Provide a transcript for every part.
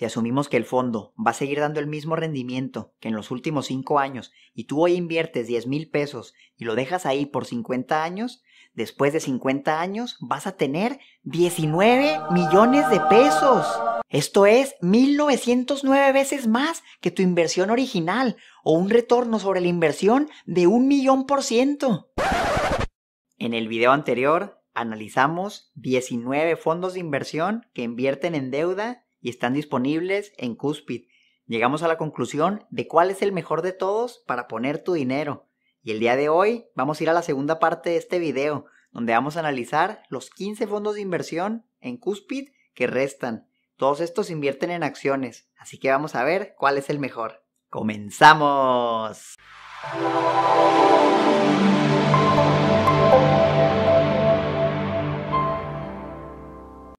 Si asumimos que el fondo va a seguir dando el mismo rendimiento que en los últimos 5 años y tú hoy inviertes 10 mil pesos y lo dejas ahí por 50 años, después de 50 años vas a tener 19 millones de pesos. Esto es 1909 veces más que tu inversión original o un retorno sobre la inversión de un millón por ciento. En el video anterior analizamos 19 fondos de inversión que invierten en deuda y están disponibles en Cuspid. Llegamos a la conclusión de cuál es el mejor de todos para poner tu dinero. Y el día de hoy vamos a ir a la segunda parte de este video, donde vamos a analizar los 15 fondos de inversión en Cuspid que restan. Todos estos invierten en acciones, así que vamos a ver cuál es el mejor. ¡Comenzamos!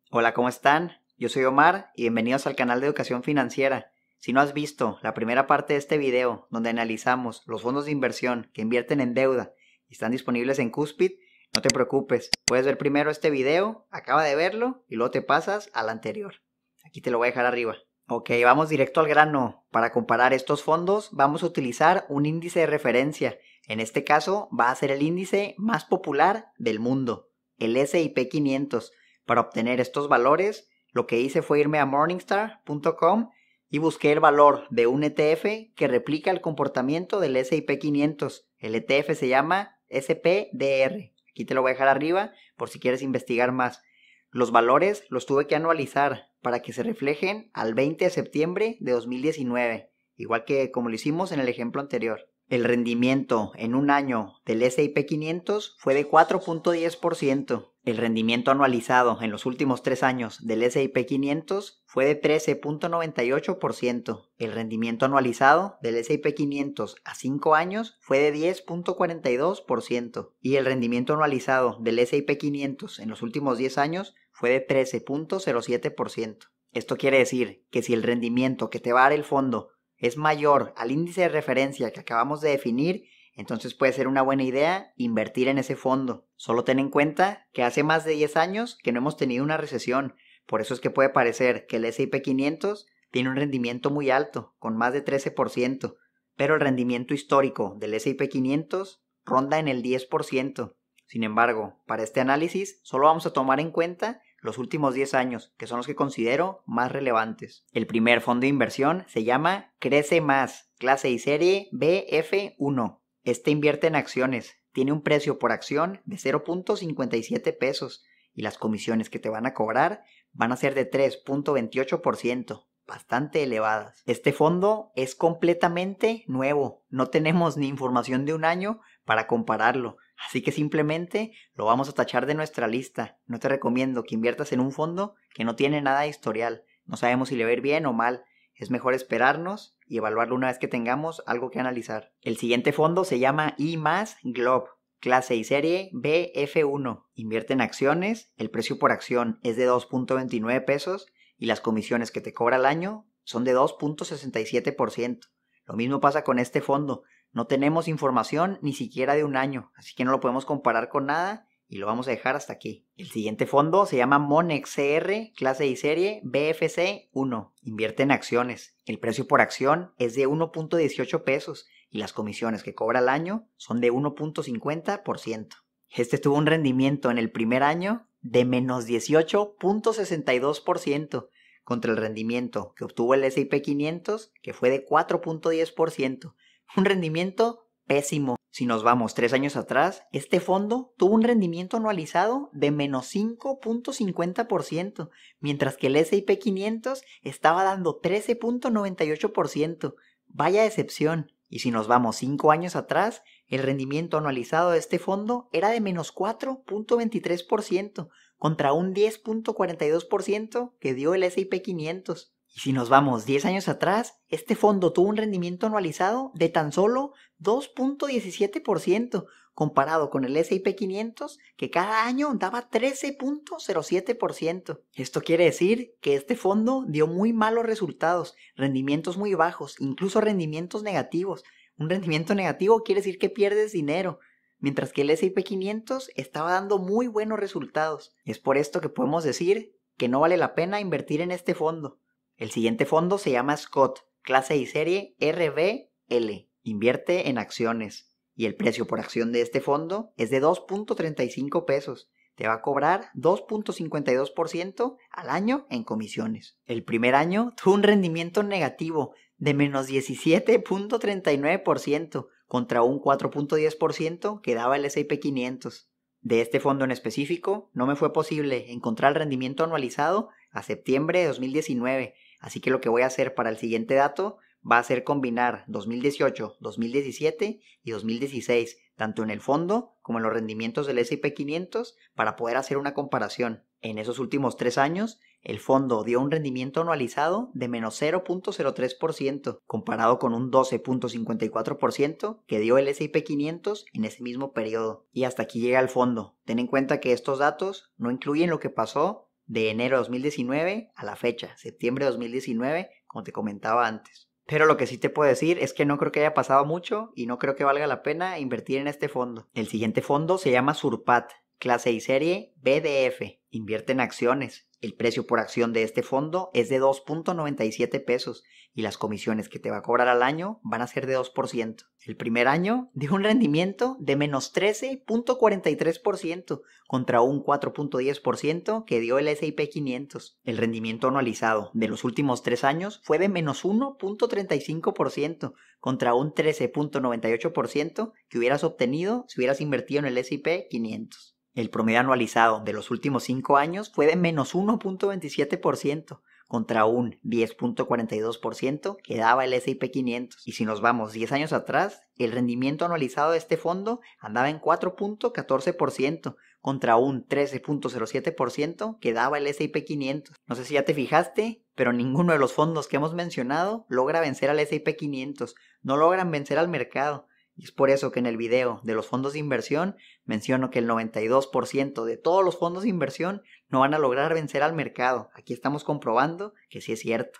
Hola, ¿cómo están? Yo soy Omar y bienvenidos al canal de Educación Financiera. Si no has visto la primera parte de este video donde analizamos los fondos de inversión que invierten en deuda y están disponibles en Cuspid, no te preocupes, puedes ver primero este video, acaba de verlo y luego te pasas al anterior. Aquí te lo voy a dejar arriba. Ok, vamos directo al grano. Para comparar estos fondos vamos a utilizar un índice de referencia. En este caso va a ser el índice más popular del mundo, el SIP 500. Para obtener estos valores lo que hice fue irme a morningstar.com y busqué el valor de un ETF que replica el comportamiento del S&P 500. El ETF se llama SPDR. Aquí te lo voy a dejar arriba por si quieres investigar más. Los valores los tuve que anualizar para que se reflejen al 20 de septiembre de 2019, igual que como lo hicimos en el ejemplo anterior. El rendimiento en un año del S&P 500 fue de 4.10%. El rendimiento anualizado en los últimos tres años del S&P 500 fue de 13.98%. El rendimiento anualizado del S&P 500 a 5 años fue de 10.42%. Y el rendimiento anualizado del S&P 500 en los últimos 10 años fue de 13.07%. Esto quiere decir que si el rendimiento que te va a dar el fondo es mayor al índice de referencia que acabamos de definir, entonces puede ser una buena idea invertir en ese fondo. Solo ten en cuenta que hace más de 10 años que no hemos tenido una recesión, por eso es que puede parecer que el S&P 500 tiene un rendimiento muy alto, con más de 13%, pero el rendimiento histórico del S&P 500 ronda en el 10%. Sin embargo, para este análisis solo vamos a tomar en cuenta los últimos 10 años, que son los que considero más relevantes. El primer fondo de inversión se llama Crece Más, clase y serie BF1. Este invierte en acciones, tiene un precio por acción de 0.57 pesos y las comisiones que te van a cobrar van a ser de 3.28%, bastante elevadas. Este fondo es completamente nuevo, no tenemos ni información de un año para compararlo, Así que simplemente lo vamos a tachar de nuestra lista. No te recomiendo que inviertas en un fondo que no tiene nada de historial. No sabemos si le va a ir bien o mal. Es mejor esperarnos y evaluarlo una vez que tengamos algo que analizar. El siguiente fondo se llama I Globe, clase y serie BF1. Invierte en acciones, el precio por acción es de 2.29 pesos y las comisiones que te cobra al año son de 2.67%. Lo mismo pasa con este fondo. No tenemos información ni siquiera de un año, así que no lo podemos comparar con nada y lo vamos a dejar hasta aquí. El siguiente fondo se llama Monex CR, clase y serie BFC 1. Invierte en acciones. El precio por acción es de 1.18 pesos y las comisiones que cobra al año son de 1.50%. Este tuvo un rendimiento en el primer año de menos 18.62% contra el rendimiento que obtuvo el S&P 500 que fue de 4.10% un rendimiento pésimo. Si nos vamos tres años atrás, este fondo tuvo un rendimiento anualizado de menos 5.50%, mientras que el S&P 500 estaba dando 13.98%. Vaya decepción. Y si nos vamos cinco años atrás, el rendimiento anualizado de este fondo era de menos 4.23% contra un 10.42% que dio el S&P 500. Y si nos vamos 10 años atrás, este fondo tuvo un rendimiento anualizado de tan solo 2.17%, comparado con el S&P 500 que cada año daba 13.07%. Esto quiere decir que este fondo dio muy malos resultados, rendimientos muy bajos, incluso rendimientos negativos. Un rendimiento negativo quiere decir que pierdes dinero, mientras que el S&P 500 estaba dando muy buenos resultados. Es por esto que podemos decir que no vale la pena invertir en este fondo. El siguiente fondo se llama Scott, clase y serie RBL. Invierte en acciones. Y el precio por acción de este fondo es de 2.35 pesos. Te va a cobrar 2.52% al año en comisiones. El primer año tuvo un rendimiento negativo de menos 17.39% contra un 4.10% que daba el S&P 500. De este fondo en específico, no me fue posible encontrar el rendimiento anualizado a septiembre de 2019, así que lo que voy a hacer para el siguiente dato va a ser combinar 2018, 2017 y 2016, tanto en el fondo como en los rendimientos del S&P 500, para poder hacer una comparación. En esos últimos tres años, el fondo dio un rendimiento anualizado de menos 0.03%, comparado con un 12.54% que dio el S&P 500 en ese mismo periodo. Y hasta aquí llega el fondo. Ten en cuenta que estos datos no incluyen lo que pasó de enero de 2019 a la fecha, septiembre de 2019, como te comentaba antes. Pero lo que sí te puedo decir es que no creo que haya pasado mucho y no creo que valga la pena invertir en este fondo. El siguiente fondo se llama Surpat, clase y serie BDF. Invierte en acciones. El precio por acción de este fondo es de 2.97 pesos y las comisiones que te va a cobrar al año van a ser de 2%. El primer año dio un rendimiento de menos 13.43% contra un 4.10% que dio el S&P 500. El rendimiento anualizado de los últimos tres años fue de menos 1.35% contra un 13.98% que hubieras obtenido si hubieras invertido en el S&P 500. El promedio anualizado de los últimos 5 años fue de menos 1.27% contra un 10.42% que daba el S&P 500. Y si nos vamos 10 años atrás, el rendimiento anualizado de este fondo andaba en 4.14% contra un 13.07% que daba el S&P 500. No sé si ya te fijaste, pero ninguno de los fondos que hemos mencionado logra vencer al S&P 500, no logran vencer al mercado. Y es por eso que en el video de los fondos de inversión menciono que el 92% de todos los fondos de inversión no van a lograr vencer al mercado. Aquí estamos comprobando que sí es cierto.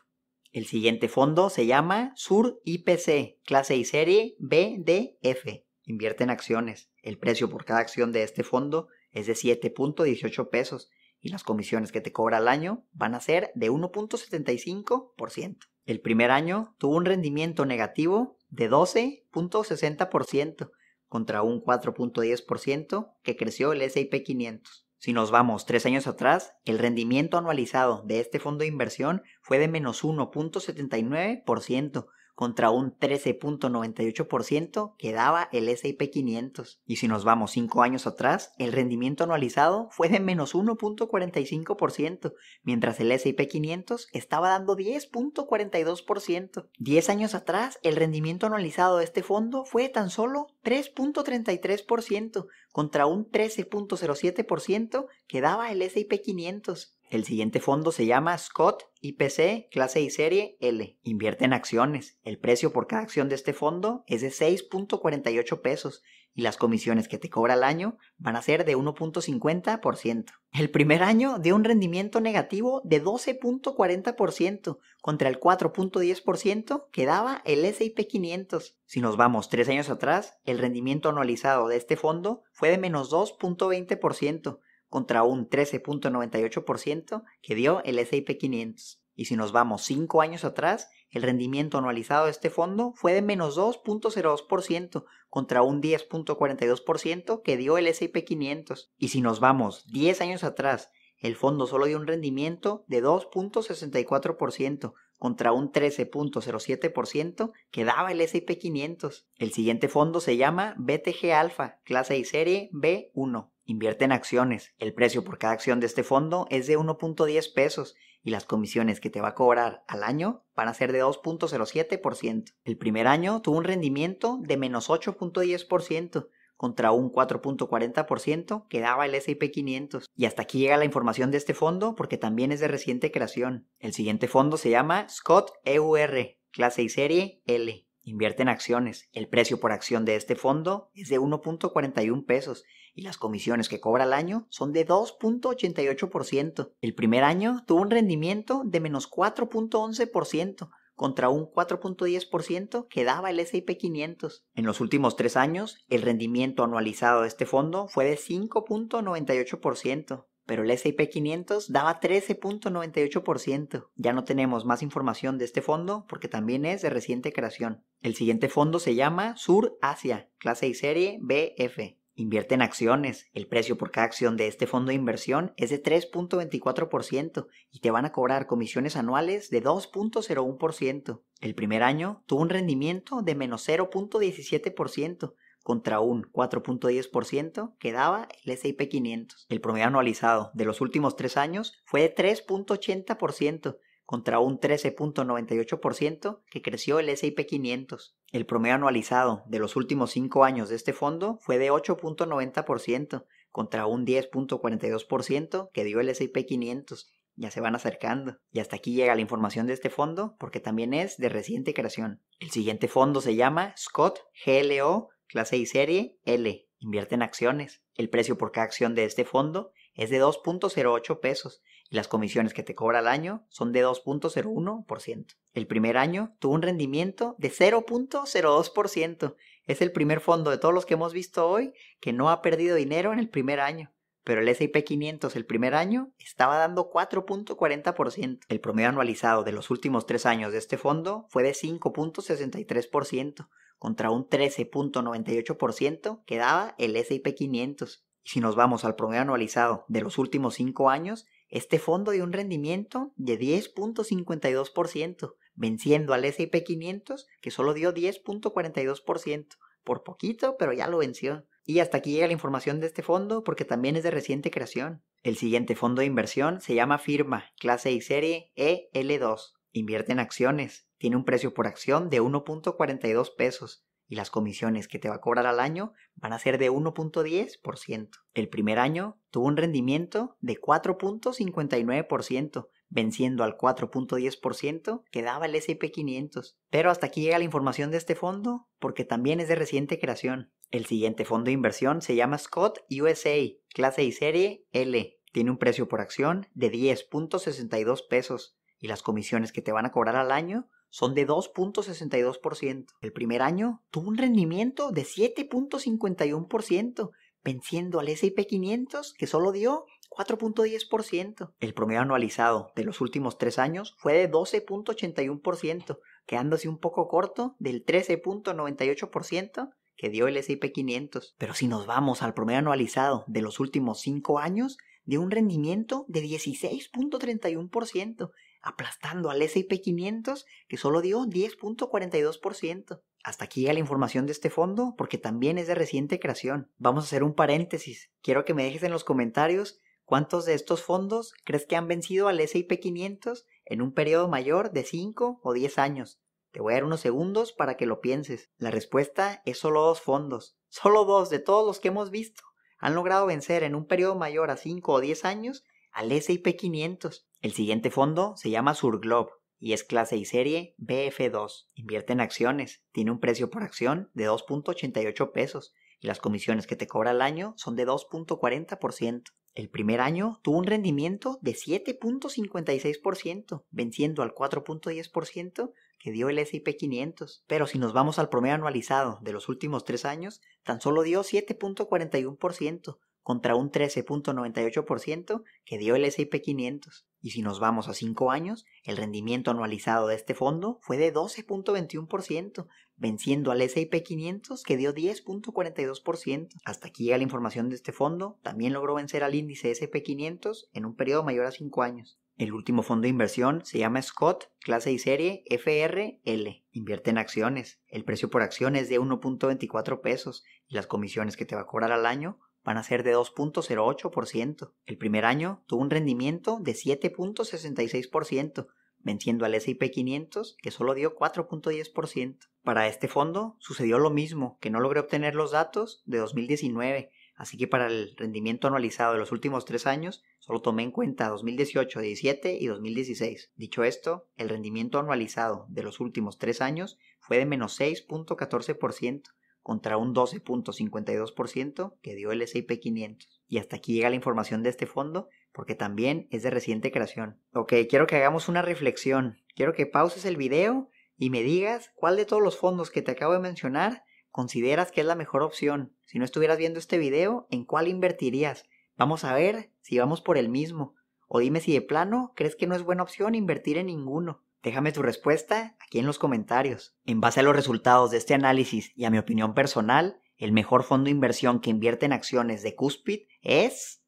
El siguiente fondo se llama Sur IPC, clase y serie BDF. Invierte en acciones. El precio por cada acción de este fondo es de 7.18 pesos y las comisiones que te cobra al año van a ser de 1.75%. El primer año tuvo un rendimiento negativo de 12.60% contra un 4.10% que creció el S&P 500. Si nos vamos tres años atrás, el rendimiento anualizado de este fondo de inversión fue de menos 1.79% contra un 13.98% que daba el S&P 500. Y si nos vamos 5 años atrás, el rendimiento anualizado fue de menos 1.45%, mientras el S&P 500 estaba dando 10.42%. 10 años atrás, el rendimiento anualizado de este fondo fue de tan solo 3.33% contra un 13.07% que daba el S&P 500. El siguiente fondo se llama Scott IPC clase y serie L. Invierte en acciones. El precio por cada acción de este fondo es de 6.48 pesos y las comisiones que te cobra al año van a ser de 1.50%. El primer año dio un rendimiento negativo de 12.40% contra el 4.10% que daba el S&P 500. Si nos vamos tres años atrás, el rendimiento anualizado de este fondo fue de menos 2.20% contra un 13.98% que dio el S&P 500. Y si nos vamos 5 años atrás, el rendimiento anualizado de este fondo fue de menos 2.02% contra un 10.42% que dio el S&P 500. Y si nos vamos 10 años atrás, el fondo solo dio un rendimiento de 2.64% contra un 13.07% que daba el S&P 500. El siguiente fondo se llama BTG Alpha, clase y serie B1. Invierte en acciones. El precio por cada acción de este fondo es de 1.10 pesos y las comisiones que te va a cobrar al año van a ser de 2.07%. El primer año tuvo un rendimiento de menos 8.10% contra un 4.40% que daba el S&P 500. Y hasta aquí llega la información de este fondo porque también es de reciente creación. El siguiente fondo se llama Scott EUR, clase y serie L. Invierte en acciones. El precio por acción de este fondo es de 1.41 pesos y las comisiones que cobra al año son de 2.88%. El primer año tuvo un rendimiento de menos 4.11% contra un 4.10% que daba el S&P 500. En los últimos tres años, el rendimiento anualizado de este fondo fue de 5.98%. pero el S&P 500 daba 13.98%. Ya no tenemos más información de este fondo porque también es de reciente creación. El siguiente fondo se llama Sur Asia, clase y serie BF. Invierte en acciones. El precio por cada acción de este fondo de inversión es de 3.24% y te van a cobrar comisiones anuales de 2.01%. El primer año tuvo un rendimiento de menos 0.17% contra un 4.10% que daba el S&P 500. El promedio anualizado de los últimos tres años fue de 3.80% contra un 13.98% que creció el S&P 500. El promedio anualizado de los últimos cinco años de este fondo fue de 8.90% contra un 10.42% que dio el S&P 500. Ya se van acercando. Y hasta aquí llega la información de este fondo porque también es de reciente creación. El siguiente fondo se llama Scott GLO clase y serie L. Invierte en acciones. El precio por cada acción de este fondo es de 2.08 pesos y las comisiones que te cobra al año son de 2.01%. El primer año tuvo un rendimiento de 0.02%. Es el primer fondo de todos los que hemos visto hoy que no ha perdido dinero en el primer año. Pero el S&P 500 el primer año estaba dando 4.40%. El promedio anualizado de los últimos tres años de este fondo fue de 5.63% contra un 13.98% que daba el S&P 500. Y si nos vamos al promedio anualizado de los últimos 5 años, este fondo dio un rendimiento de 10.52%, venciendo al S&P 500 que solo dio 10.42%. Por poquito, pero ya lo venció. Y hasta aquí llega la información de este fondo porque también es de reciente creación. El siguiente fondo de inversión se llama Firma, clase y serie EL2. Invierte en acciones. Tiene un precio por acción de 1.42 pesos y las comisiones que te va a cobrar al año van a ser de 1.10%. El primer año tuvo un rendimiento de 4.59%, venciendo al 4.10% que daba el S&P 500. Pero hasta aquí llega la información de este fondo porque también es de reciente creación. El siguiente fondo de inversión se llama Scott USA, clase y serie L. Tiene un precio por acción de 10.62 pesos y las comisiones que te van a cobrar al año son de 2.62%. El primer año tuvo un rendimiento de 7.51%, venciendo al S&P 500 que solo dio 4.10%. El promedio anualizado de los últimos tres años fue de 12.81%, quedándose un poco corto del 13.98% que dio el S&P 500. Pero si nos vamos al promedio anualizado de los últimos cinco años, dio un rendimiento de 16.31%, aplastando al S&P 500 que solo dio 10.42%. Hasta aquí llega la información de este fondo porque también es de reciente creación. Vamos a hacer un paréntesis. Quiero que me dejes en los comentarios cuántos de estos fondos crees que han vencido al S&P 500 en un periodo mayor de 5 o 10 años. Te voy a dar unos segundos para que lo pienses. La respuesta es solo dos fondos. Solo dos de todos los que hemos visto han logrado vencer en un periodo mayor a 5 o 10 años al S&P 500. El siguiente fondo se llama Surglobe y es clase y serie BF2. Invierte en acciones, tiene un precio por acción de 2.88 pesos y las comisiones que te cobra al año son de 2.40%. El primer año tuvo un rendimiento de 7.56%, venciendo al 4.10% que dio el S&P 500. Pero si nos vamos al promedio anualizado de los últimos tres años, tan solo dio 7.41%, contra un 13.98% que dio el S&P 500. Y si nos vamos a 5 años, el rendimiento anualizado de este fondo fue de 12.21%, venciendo al S&P 500 que dio 10.42%. Hasta aquí llega la información de este fondo, también logró vencer al índice S&P 500 en un periodo mayor a 5 años. El último fondo de inversión se llama Scott, clase y serie FRL. Invierte en acciones. El precio por acción es de 1.24 pesos y las comisiones que te va a cobrar al año van a ser de 2.08%. El primer año tuvo un rendimiento de 7.66%, venciendo al S&P 500 que solo dio 4.10%. Para este fondo sucedió lo mismo, que no logré obtener los datos de 2019, así que para el rendimiento anualizado de los últimos tres años solo tomé en cuenta 2018, 17 y 2016. Dicho esto, el rendimiento anualizado de los últimos tres años fue de menos 6.14%, contra un 12.52% que dio el S&P 500. Y hasta aquí llega la información de este fondo porque también es de reciente creación. Ok, quiero que hagamos una reflexión. Quiero que pauses el video y me digas cuál de todos los fondos que te acabo de mencionar consideras que es la mejor opción. Si no estuvieras viendo este video, ¿en cuál invertirías? Vamos a ver si vamos por el mismo. O dime si de plano crees que no es buena opción invertir en ninguno. Déjame tu respuesta aquí en los comentarios. En base a los resultados de este análisis y a mi opinión personal, el mejor fondo de inversión que invierte en acciones de Cuspid es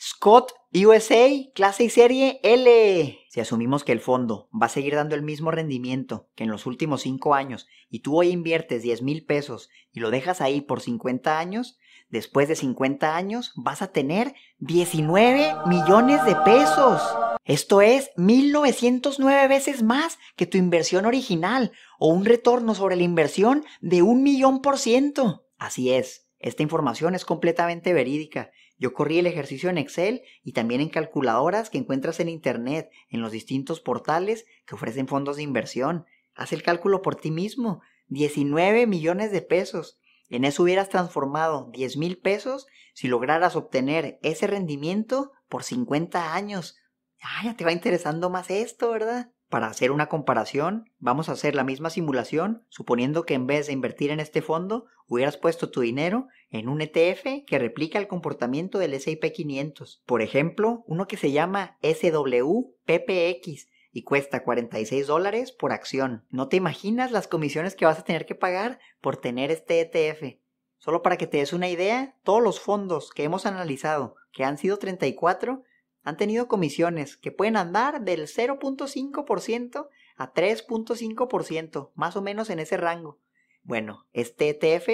Scott USA, clase y serie L. Si asumimos que el fondo va a seguir dando el mismo rendimiento que en los últimos 5 años y tú hoy inviertes 10 mil pesos y lo dejas ahí por 50 años, Después de 50 años vas a tener 19 millones de pesos. Esto es 1909 veces más que tu inversión original o un retorno sobre la inversión de un millón por ciento. Así es, esta información es completamente verídica. Yo corrí el ejercicio en Excel y también en calculadoras que encuentras en Internet, en los distintos portales que ofrecen fondos de inversión. Haz el cálculo por ti mismo. 19 millones de pesos. En eso hubieras transformado 10 mil pesos si lograras obtener ese rendimiento por 50 años. Ah, ya te va interesando más esto, ¿verdad? Para hacer una comparación, vamos a hacer la misma simulación, suponiendo que en vez de invertir en este fondo, hubieras puesto tu dinero en un ETF que replica el comportamiento del S&P 500. Por ejemplo, uno que se llama SWPPX, y cuesta 46 dólares por acción. No te imaginas las comisiones que vas a tener que pagar por tener este ETF. Solo para que te des una idea, todos los fondos que hemos analizado, que han sido 34, han tenido comisiones que pueden andar del 0.5% a 3.5%, más o menos en ese rango. Bueno, este ETF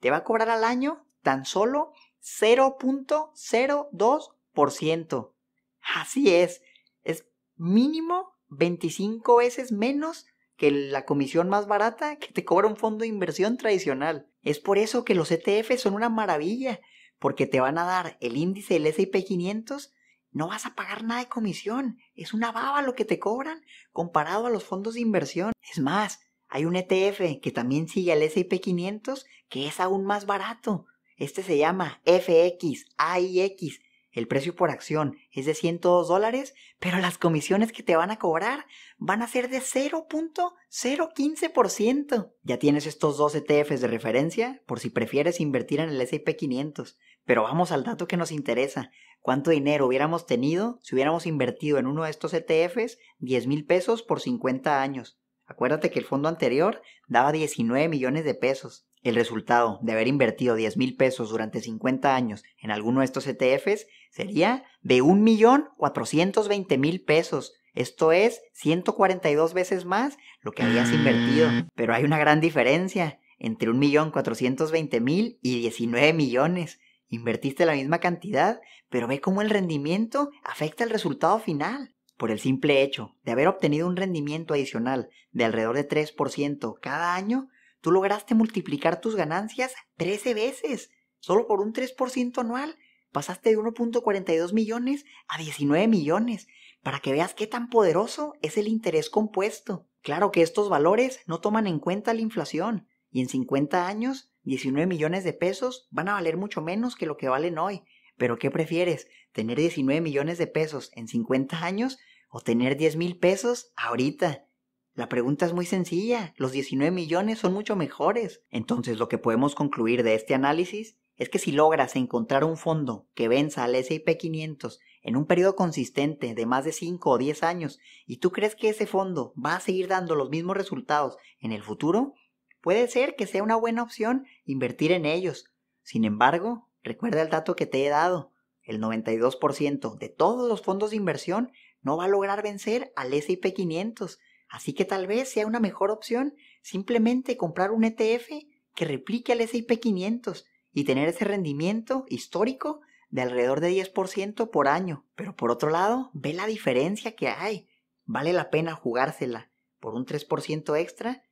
te va a cobrar al año tan solo 0.02%. Así es, es mínimo 25 veces menos que la comisión más barata que te cobra un fondo de inversión tradicional. Es por eso que los ETF son una maravilla, porque te van a dar el índice del S&P 500, no vas a pagar nada de comisión, es una baba lo que te cobran comparado a los fondos de inversión. Es más, hay un ETF que también sigue al S&P 500 que es aún más barato. Este se llama FX, AIX el precio por acción es de 102 dólares, pero las comisiones que te van a cobrar van a ser de 0.015%. Ya tienes estos dos ETFs de referencia por si prefieres invertir en el S&P 500. Pero vamos al dato que nos interesa. ¿Cuánto dinero hubiéramos tenido si hubiéramos invertido en uno de estos ETFs 10 mil pesos por 50 años? Acuérdate que el fondo anterior daba 19 millones de pesos. El resultado de haber invertido 10 mil pesos durante 50 años en alguno de estos ETFs sería de 1.420.000 pesos. Esto es 142 veces más lo que habías invertido. Mm. Pero hay una gran diferencia entre 1.420.000 y 19 millones. Invertiste la misma cantidad, pero ve cómo el rendimiento afecta el resultado final. Por el simple hecho de haber obtenido un rendimiento adicional de alrededor de 3% cada año, Tú lograste multiplicar tus ganancias 13 veces, solo por un 3% anual. Pasaste de 1.42 millones a 19 millones, para que veas qué tan poderoso es el interés compuesto. Claro que estos valores no toman en cuenta la inflación, y en 50 años, 19 millones de pesos van a valer mucho menos que lo que valen hoy. Pero ¿qué prefieres? ¿Tener 19 millones de pesos en 50 años o tener 10 mil pesos ahorita? La pregunta es muy sencilla, los 19 millones son mucho mejores. Entonces lo que podemos concluir de este análisis es que si logras encontrar un fondo que venza al S&P 500 en un periodo consistente de más de 5 o 10 años y tú crees que ese fondo va a seguir dando los mismos resultados en el futuro, puede ser que sea una buena opción invertir en ellos. Sin embargo, recuerda el dato que te he dado, el 92% de todos los fondos de inversión no va a lograr vencer al S&P 500 Así que tal vez sea una mejor opción simplemente comprar un ETF que replique al S&P 500 y tener ese rendimiento histórico de alrededor de 10% por año. Pero por otro lado, ve la diferencia que hay. ¿Vale la pena jugársela por un 3% extra?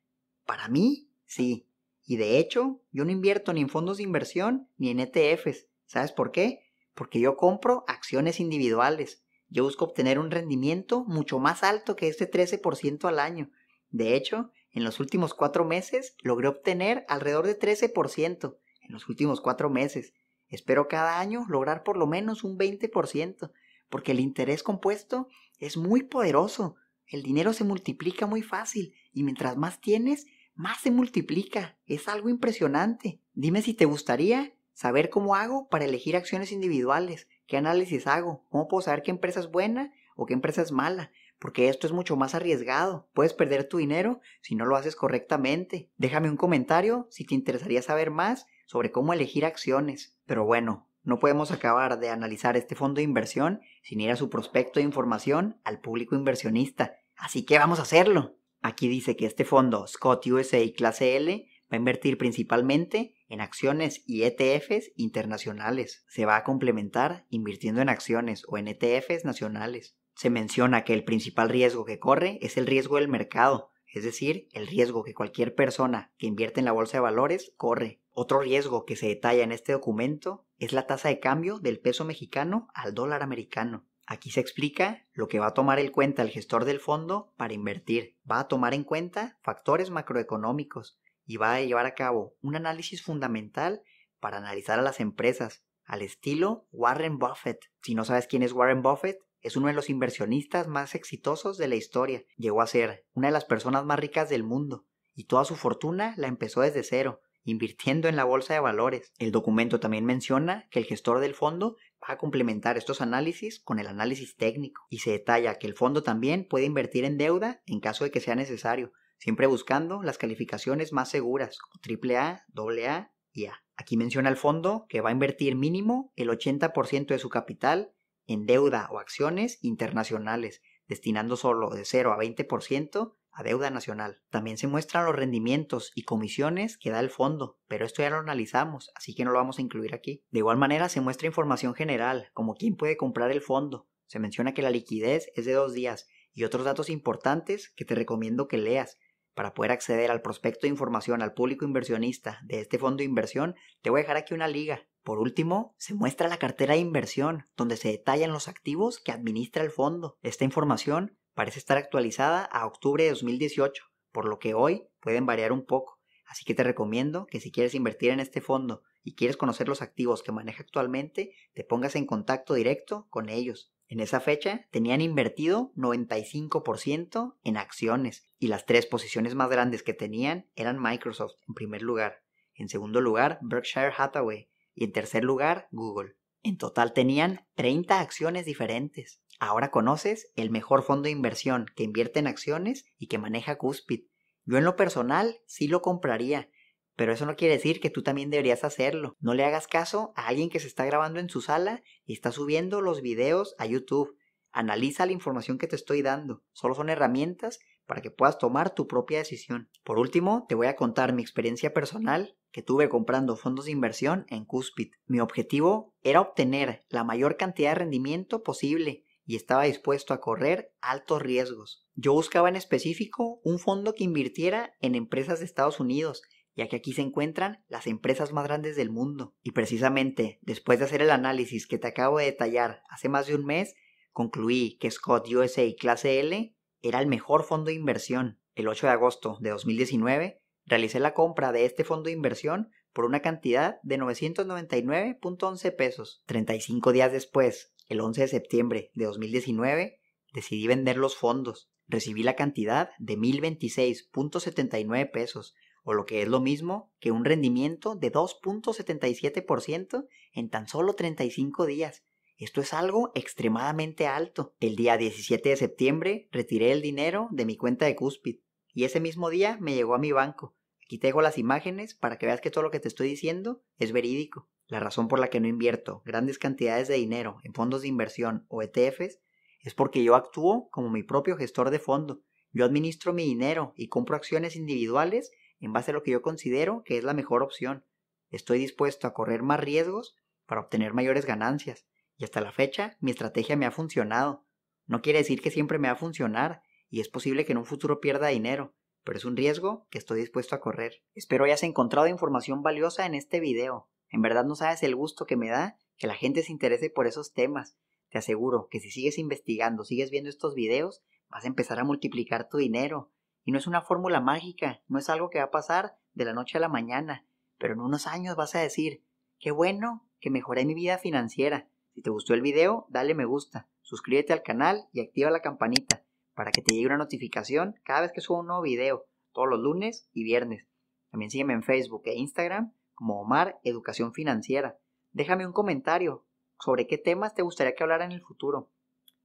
Para mí, sí. Y de hecho, yo no invierto ni en fondos de inversión ni en ETFs. ¿Sabes por qué? Porque yo compro acciones individuales. Yo busco obtener un rendimiento mucho más alto que este 13% al año. De hecho, en los últimos cuatro meses logré obtener alrededor de 13% en los últimos cuatro meses. Espero cada año lograr por lo menos un 20%, porque el interés compuesto es muy poderoso. El dinero se multiplica muy fácil y mientras más tienes, más se multiplica. Es algo impresionante. Dime si te gustaría saber cómo hago para elegir acciones individuales ¿Qué análisis hago? ¿Cómo puedo saber qué empresa es buena o qué empresa es mala? Porque esto es mucho más arriesgado. Puedes perder tu dinero si no lo haces correctamente. Déjame un comentario si te interesaría saber más sobre cómo elegir acciones. Pero bueno, no podemos acabar de analizar este fondo de inversión sin ir a su prospecto de información al público inversionista. Así que vamos a hacerlo. Aquí dice que este fondo Scott USA clase L va a invertir principalmente en acciones y ETFs internacionales. Se va a complementar invirtiendo en acciones o en ETFs nacionales. Se menciona que el principal riesgo que corre es el riesgo del mercado, es decir, el riesgo que cualquier persona que invierte en la bolsa de valores corre. Otro riesgo que se detalla en este documento es la tasa de cambio del peso mexicano al dólar americano. Aquí se explica lo que va a tomar en cuenta el gestor del fondo para invertir. Va a tomar en cuenta factores macroeconómicos y va a llevar a cabo un análisis fundamental para analizar a las empresas, al estilo Warren Buffett. Si no sabes quién es Warren Buffett, es uno de los inversionistas más exitosos de la historia. Llegó a ser una de las personas más ricas del mundo y toda su fortuna la empezó desde cero, invirtiendo en la bolsa de valores. El documento también menciona que el gestor del fondo va a complementar estos análisis con el análisis técnico y se detalla que el fondo también puede invertir en deuda en caso de que sea necesario, siempre buscando las calificaciones más seguras AAA, AA y A. Aquí menciona el fondo que va a invertir mínimo el 80% de su capital en deuda o acciones internacionales, destinando solo de 0 a 20% a deuda nacional. También se muestran los rendimientos y comisiones que da el fondo, pero esto ya lo analizamos, así que no lo vamos a incluir aquí. De igual manera se muestra información general, como quién puede comprar el fondo. Se menciona que la liquidez es de dos días y otros datos importantes que te recomiendo que leas. Para poder acceder al prospecto de información al público inversionista de este fondo de inversión, te voy a dejar aquí una liga por último, se muestra la cartera de inversión, donde se detallan los activos que administra el fondo. Esta información parece estar actualizada a octubre de 2018, por lo que hoy pueden variar un poco. Así que te recomiendo que si quieres invertir en este fondo y quieres conocer los activos que maneja actualmente, te pongas en contacto directo con ellos. En esa fecha tenían invertido 95% en acciones y las tres posiciones más grandes que tenían eran Microsoft en primer lugar, en segundo lugar Berkshire Hathaway y en tercer lugar Google. En total tenían 30 acciones diferentes. Ahora conoces el mejor fondo de inversión que invierte en acciones y que maneja Cuspid. Yo en lo personal sí lo compraría, pero eso no quiere decir que tú también deberías hacerlo. No le hagas caso a alguien que se está grabando en su sala y está subiendo los videos a YouTube. Analiza la información que te estoy dando. Solo son herramientas para que puedas tomar tu propia decisión. Por último, te voy a contar mi experiencia personal que tuve comprando fondos de inversión en Cuspid. Mi objetivo era obtener la mayor cantidad de rendimiento posible y estaba dispuesto a correr altos riesgos. Yo buscaba en específico un fondo que invirtiera en empresas de Estados Unidos, ya que aquí se encuentran las empresas más grandes del mundo. Y precisamente después de hacer el análisis que te acabo de detallar hace más de un mes, concluí que Scott USA clase L era el mejor fondo de inversión. El 8 de agosto de 2019 Realicé la compra de este fondo de inversión por una cantidad de 999.11 pesos. 35 días después, el 11 de septiembre de 2019, decidí vender los fondos. Recibí la cantidad de 1026.79 pesos, o lo que es lo mismo que un rendimiento de 2.77% en tan solo 35 días. Esto es algo extremadamente alto. El día 17 de septiembre retiré el dinero de mi cuenta de Cuspid y ese mismo día me llegó a mi banco. Aquí te las imágenes para que veas que todo lo que te estoy diciendo es verídico. La razón por la que no invierto grandes cantidades de dinero en fondos de inversión o ETFs es porque yo actúo como mi propio gestor de fondo. Yo administro mi dinero y compro acciones individuales en base a lo que yo considero que es la mejor opción. Estoy dispuesto a correr más riesgos para obtener mayores ganancias. Y hasta la fecha mi estrategia me ha funcionado. No quiere decir que siempre me va a funcionar, y es posible que en un futuro pierda dinero, pero es un riesgo que estoy dispuesto a correr. Espero hayas encontrado información valiosa en este video. En verdad no sabes el gusto que me da que la gente se interese por esos temas. Te aseguro que si sigues investigando, sigues viendo estos videos, vas a empezar a multiplicar tu dinero. Y no es una fórmula mágica, no es algo que va a pasar de la noche a la mañana, pero en unos años vas a decir, qué bueno que mejoré mi vida financiera. Si te gustó el video, dale me gusta, suscríbete al canal y activa la campanita para que te llegue una notificación cada vez que subo un nuevo video, todos los lunes y viernes. También sígueme en Facebook e Instagram como Omar Educación Financiera. Déjame un comentario sobre qué temas te gustaría que hablara en el futuro.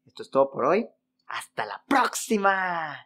Esto es todo por hoy. Hasta la próxima.